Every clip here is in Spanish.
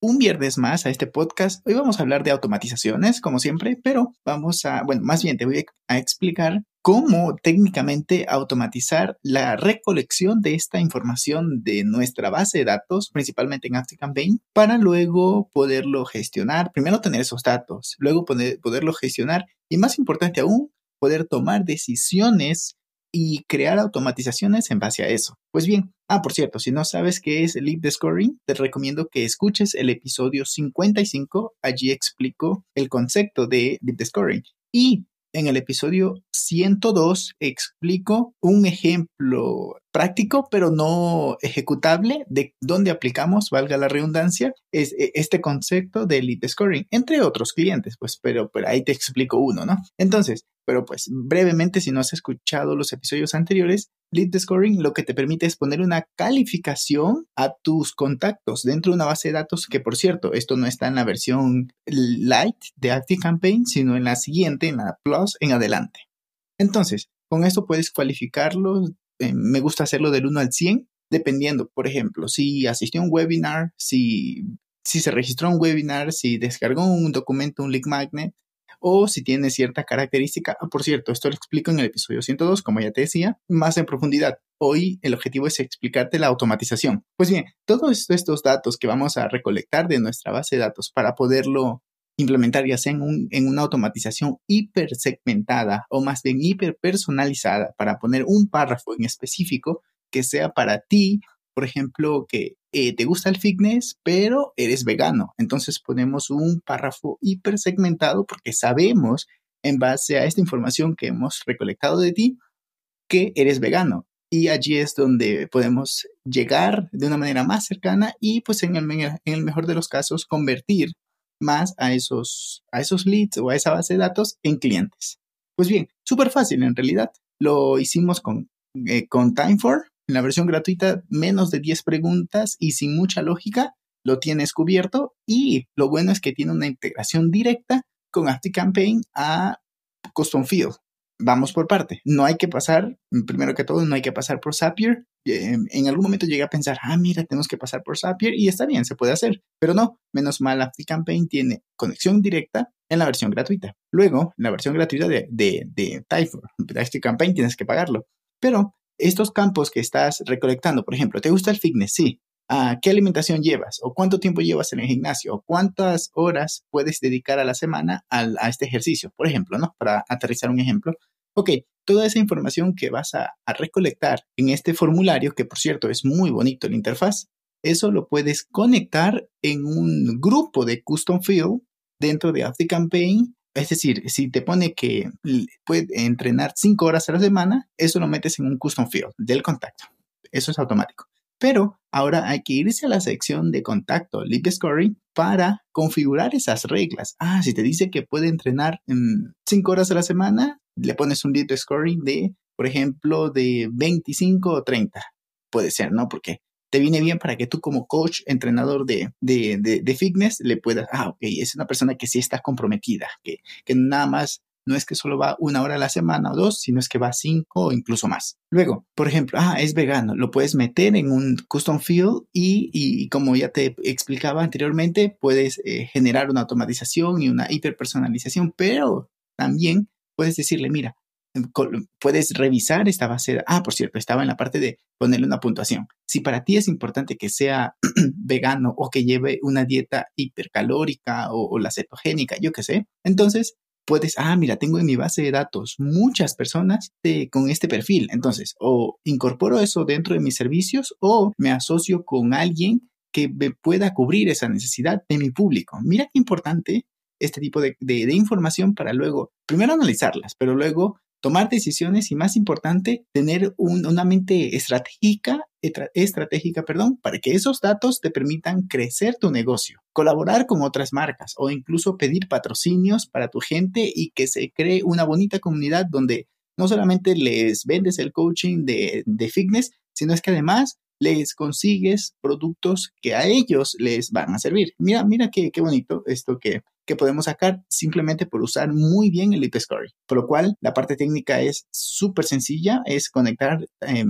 un viernes más a este podcast. Hoy vamos a hablar de automatizaciones, como siempre, pero vamos a, bueno, más bien te voy a explicar cómo técnicamente automatizar la recolección de esta información de nuestra base de datos, principalmente en ActiveCampaign, para luego poderlo gestionar. Primero tener esos datos, luego poder, poderlo gestionar y más importante aún, poder tomar decisiones y crear automatizaciones en base a eso. Pues bien, ah, por cierto, si no sabes qué es Lead the Scoring, te recomiendo que escuches el episodio 55. Allí explico el concepto de the Scoring. Y en el episodio 102 explico un ejemplo práctico, pero no ejecutable, de dónde aplicamos, valga la redundancia, es e, este concepto de lead scoring, entre otros clientes, pues, pero, pero ahí te explico uno, ¿no? Entonces, pero pues brevemente, si no has escuchado los episodios anteriores, Lead Scoring lo que te permite es poner una calificación a tus contactos dentro de una base de datos que, por cierto, esto no está en la versión light de ActiveCampaign, sino en la siguiente, en la Plus, en adelante. Entonces, con esto puedes cualificarlo. Eh, me gusta hacerlo del 1 al 100, dependiendo, por ejemplo, si asistió a un webinar, si, si se registró un webinar, si descargó un documento, un link magnet, o si tiene cierta característica. Ah, por cierto, esto lo explico en el episodio 102, como ya te decía, más en profundidad. Hoy el objetivo es explicarte la automatización. Pues bien, todos estos datos que vamos a recolectar de nuestra base de datos para poderlo implementar ya sea en, un, en una automatización hiper segmentada o más bien hiper personalizada para poner un párrafo en específico que sea para ti, por ejemplo, que eh, te gusta el fitness, pero eres vegano. Entonces ponemos un párrafo hiper segmentado porque sabemos en base a esta información que hemos recolectado de ti que eres vegano. Y allí es donde podemos llegar de una manera más cercana y pues en el mejor de los casos convertir más a esos, a esos leads o a esa base de datos en clientes. Pues bien, súper fácil en realidad. Lo hicimos con, eh, con Time4 en la versión gratuita, menos de 10 preguntas y sin mucha lógica, lo tienes cubierto. Y lo bueno es que tiene una integración directa con ActiveCampaign a Custom Field. Vamos por parte. No hay que pasar, primero que todo, no hay que pasar por Zapier. Em, en algún momento llegué a pensar, ah, mira, tenemos que pasar por Zapier y está bien, se puede hacer. Pero no, menos mal, ActiveCampaign tiene conexión directa en la versión gratuita. Luego, en la versión gratuita de, de, de ActiveCampaign, tienes que pagarlo. Pero estos campos que estás recolectando, por ejemplo, ¿te gusta el fitness? Sí. Ah, ¿Qué alimentación llevas? ¿O cuánto tiempo llevas en el gimnasio? ¿O cuántas horas puedes dedicar a la semana a este ejercicio? Por ejemplo, ¿no? Para aterrizar un ejemplo. Ok, toda esa información que vas a, recolectar en este formulario, que por cierto es muy bonito la interfaz, eso lo puedes conectar en un grupo de custom field dentro de ActiveCampaign es decir, si te pone que puede entrenar 5 horas a la semana, eso lo metes en un custom field del contacto. Eso es automático. Pero ahora hay que irse a la sección de contacto, Lead Scoring, para configurar esas reglas. Ah, si te dice que puede entrenar 5 horas a la semana, le pones un Lead Scoring de, por ejemplo, de 25 o 30. Puede ser, ¿no? Porque te viene bien para que tú como coach, entrenador de, de, fitness, le puedas, ah, ok, es una persona que sí está comprometida, que, que nada más no es que solo va una hora a la semana o dos, sino es que va cinco o incluso más. Luego, por ejemplo, ah, es vegano, lo puedes meter en un custom field y, y como ya te explicaba anteriormente, puedes eh, generar una automatización y una hiperpersonalización, pero también puedes decirle, mira, puedes revisar esta base. Ah, por cierto, estaba en la parte de ponerle una puntuación. Si para ti es importante que sea vegano o que lleve una dieta hipercalórica o, la cetogénica, yo qué sé, entonces puedes, ah, mira, tengo en mi base de datos muchas personas con este perfil. Entonces, o incorporo eso dentro de mis servicios o me asocio con alguien que me pueda cubrir esa necesidad de mi público. Mira qué importante este tipo de, de información para luego, primero analizarlas, pero luego tomar decisiones y más importante, tener una mente estratégica, estratégica, perdón, para que esos datos te permitan crecer tu negocio, colaborar con otras marcas o incluso pedir patrocinios para tu gente y que se cree una bonita comunidad donde no solamente les vendes el coaching de, fitness, sino es que además les consigues productos que a ellos les van a servir. Mira, mira qué bonito esto que, que podemos sacar simplemente por usar muy bien el Score. Por lo cual, la parte técnica es súper sencilla, es conectar eh,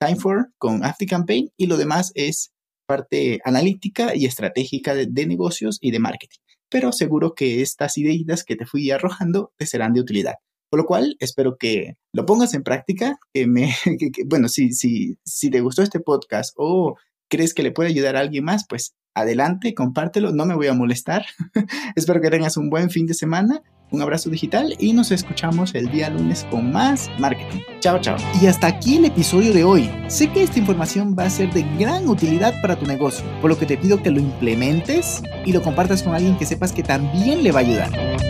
Time4 con ActiveCampaign y lo demás es parte analítica y estratégica de, de negocios y de marketing. Pero seguro que estas ideas que te fui arrojando te serán de utilidad. Por lo cual, espero que lo pongas en práctica. Que me, bueno, si, si, si te gustó este podcast o crees que le puede ayudar a alguien más, pues adelante, compártelo, no me voy a molestar. espero que tengas un buen fin de semana. Un abrazo digital y nos escuchamos el día lunes con más marketing. Chao, chao. Y hasta aquí el episodio de hoy. Sé que esta información va a ser de gran utilidad para tu negocio, por lo que te pido que lo implementes y lo compartas con alguien que sepas que también le va a ayudar.